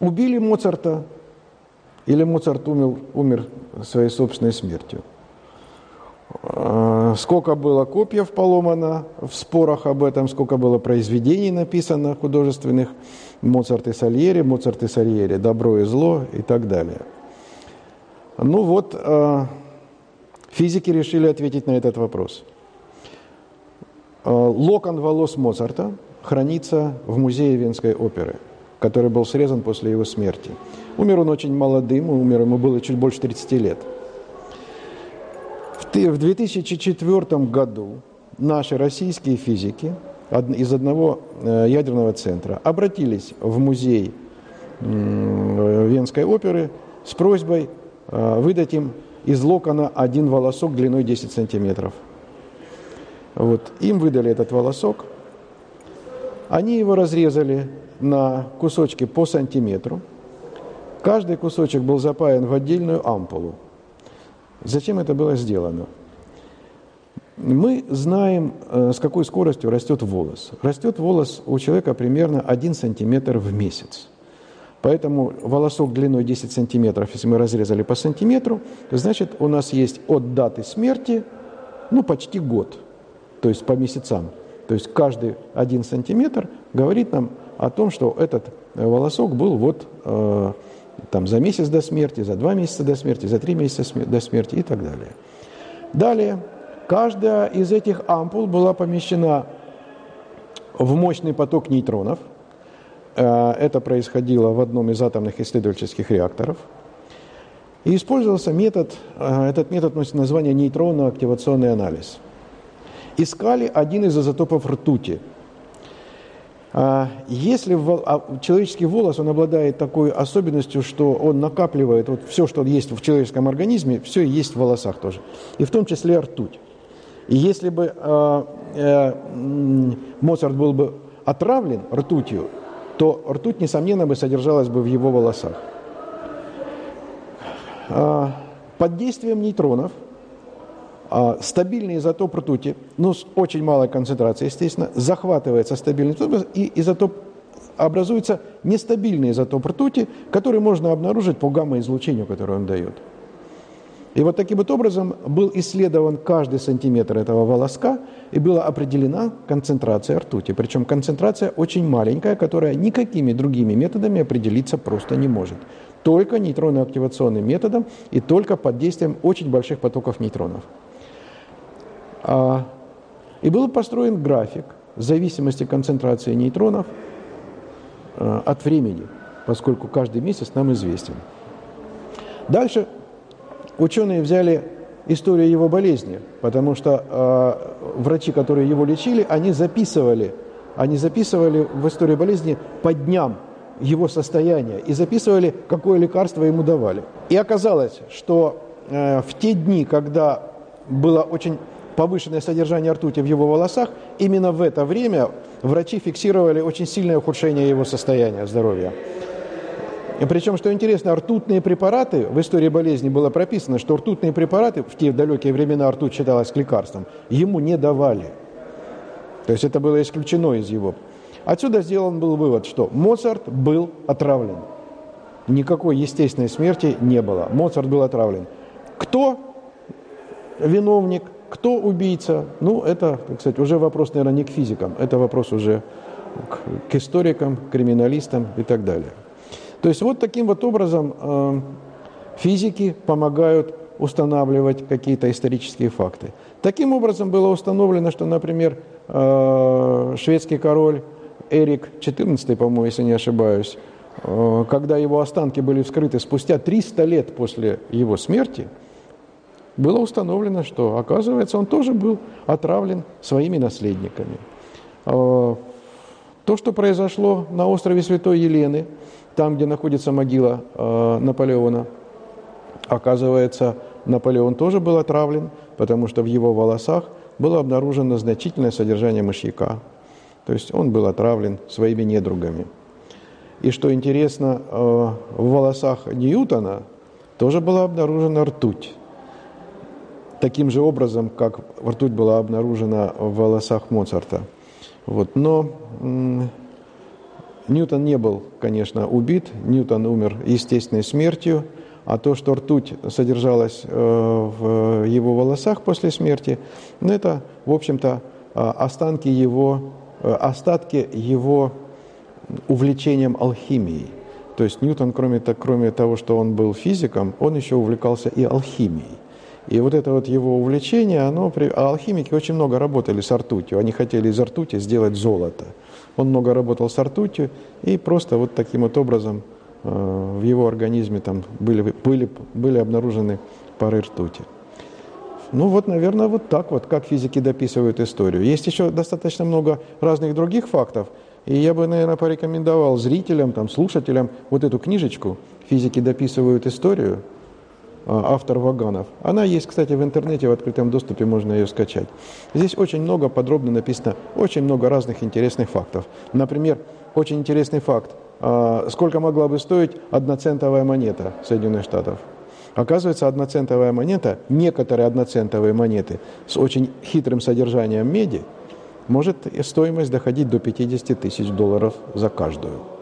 Убили Моцарта или Моцарт умер, умер своей собственной смертью? А, сколько было копьев поломано в спорах об этом, сколько было произведений написано художественных, Моцарт и Сальери, Моцарт и Сальери, добро и зло и так далее. Ну вот, а, физики решили ответить на этот вопрос. А, локон волос Моцарта хранится в музее Венской оперы, который был срезан после его смерти. Умер он очень молодым, умер ему было чуть больше 30 лет – в 2004 году наши российские физики из одного э, ядерного центра обратились в музей Венской оперы с просьбой э, выдать им из локона один волосок длиной 10 сантиметров. Вот. Им выдали этот волосок. Они его разрезали на кусочки по сантиметру. Каждый кусочек был запаян в отдельную ампулу. Зачем это было сделано? Мы знаем, э, с какой скоростью растет волос. Растет волос у человека примерно 1 сантиметр в месяц. Поэтому волосок длиной 10 сантиметров, если мы разрезали по сантиметру, значит у нас есть от даты смерти, ну, почти год, то есть по месяцам. То есть каждый один сантиметр говорит нам о том, что этот волосок был вот э, там за месяц до смерти, за два месяца до смерти, за три месяца до смерти и так далее. Далее, каждая из этих ампул была помещена в мощный поток нейтронов. Э, это происходило в одном из атомных исследовательских реакторов. И использовался метод, э, этот метод носит название нейтронно-активационный анализ. Искали один из изотопов ртути – а, если а, человеческий волос, он обладает такой особенностью, что он накапливает вот все, что есть в человеческом организме, все есть в волосах тоже, и в том числе ртуть. И если бы э, э, Моцарт был бы отравлен ртутью, то ртуть, несомненно, бы содержалась бы в его волосах. Под действием нейтронов – а, стабильный изотоп ртути, ну, с очень малой концентрацией, естественно, захватывается стабильный изотоп, и изотоп образуется нестабильный изотоп ртути, который можно обнаружить по гамма-излучению, которое он дает. И вот таким вот образом был исследован каждый сантиметр этого волоска, и была определена концентрация ртути. Причем концентрация очень маленькая, которая никакими другими методами определиться просто не может. Только нейтронно-активационным методом и только под действием очень больших потоков нейтронов. А, и был построен график зависимости концентрации нейтронов а, от времени, поскольку каждый месяц нам известен. Дальше ученые взяли историю его болезни, потому что э, врачи, которые его лечили, они записывали, они записывали в истории болезни по дням его состояние и записывали, какое лекарство ему давали. И оказалось, что э, в те дни, когда было очень повышенное содержание ртути в его волосах, именно в это время врачи фиксировали очень сильное ухудшение его состояния здоровья. И причем, что интересно, ртутные препараты, в истории болезни было прописано, что ртутные препараты, в те далекие времена ртуть считалась лекарством, ему не давали. То есть это было исключено из его. Отсюда сделан был вывод, что Моцарт был отравлен. Никакой естественной смерти не было. Моцарт был отравлен. Кто виновник? Кто убийца? Ну, это, сказать, уже вопрос, наверное, не к физикам, это вопрос уже к, к историкам, криминалистам и так далее. То есть вот таким вот образом э, физики помогают устанавливать какие-то исторические факты. Таким образом было установлено, что, например, э, шведский король Эрик XIV, по-моему, если не ошибаюсь, э, когда его останки были вскрыты спустя 300 лет после его смерти – было установлено, что, оказывается, он тоже был отравлен своими наследниками. А, то, что произошло на острове Святой Елены, там, где находится могила а, Наполеона, оказывается, Наполеон тоже был отравлен, потому что в его волосах было обнаружено значительное содержание мышьяка. То есть он был отравлен своими недругами. И что интересно, а, в волосах Ньютона тоже была обнаружена ртуть таким же образом, как ртуть была обнаружена в волосах Моцарта. Вот. Но Ньютон не был, конечно, убит, Ньютон умер естественной смертью, а то, что ртуть содержалась э, в его волосах после смерти, ну, это, в общем-то, останки его, остатки его увлечением алхимией. То есть Ньютон, кроме, кроме того, что он был физиком, он еще увлекался и алхимией. И вот это вот его увлечение, оно, а алхимики очень много работали с ртутью. Они хотели из ртути сделать золото. Он много работал с ртутью, и просто вот таким вот образом э, в его организме там были, были, были обнаружены пары ртути. Ну вот, наверное, вот так вот, как физики дописывают историю. Есть еще достаточно много разных других фактов, и я бы, наверное, порекомендовал зрителям, там, слушателям вот эту книжечку «Физики дописывают историю», автор Ваганов. Она есть, кстати, в интернете, в открытом доступе можно ее скачать. Здесь очень много подробно написано, очень много разных интересных фактов. Например, очень интересный факт. А, сколько могла бы стоить одноцентовая монета Соединенных Штатов? Оказывается, одноцентовая монета, некоторые одноцентовые монеты с очень хитрым содержанием меди, может стоимость доходить до 50 тысяч долларов за каждую.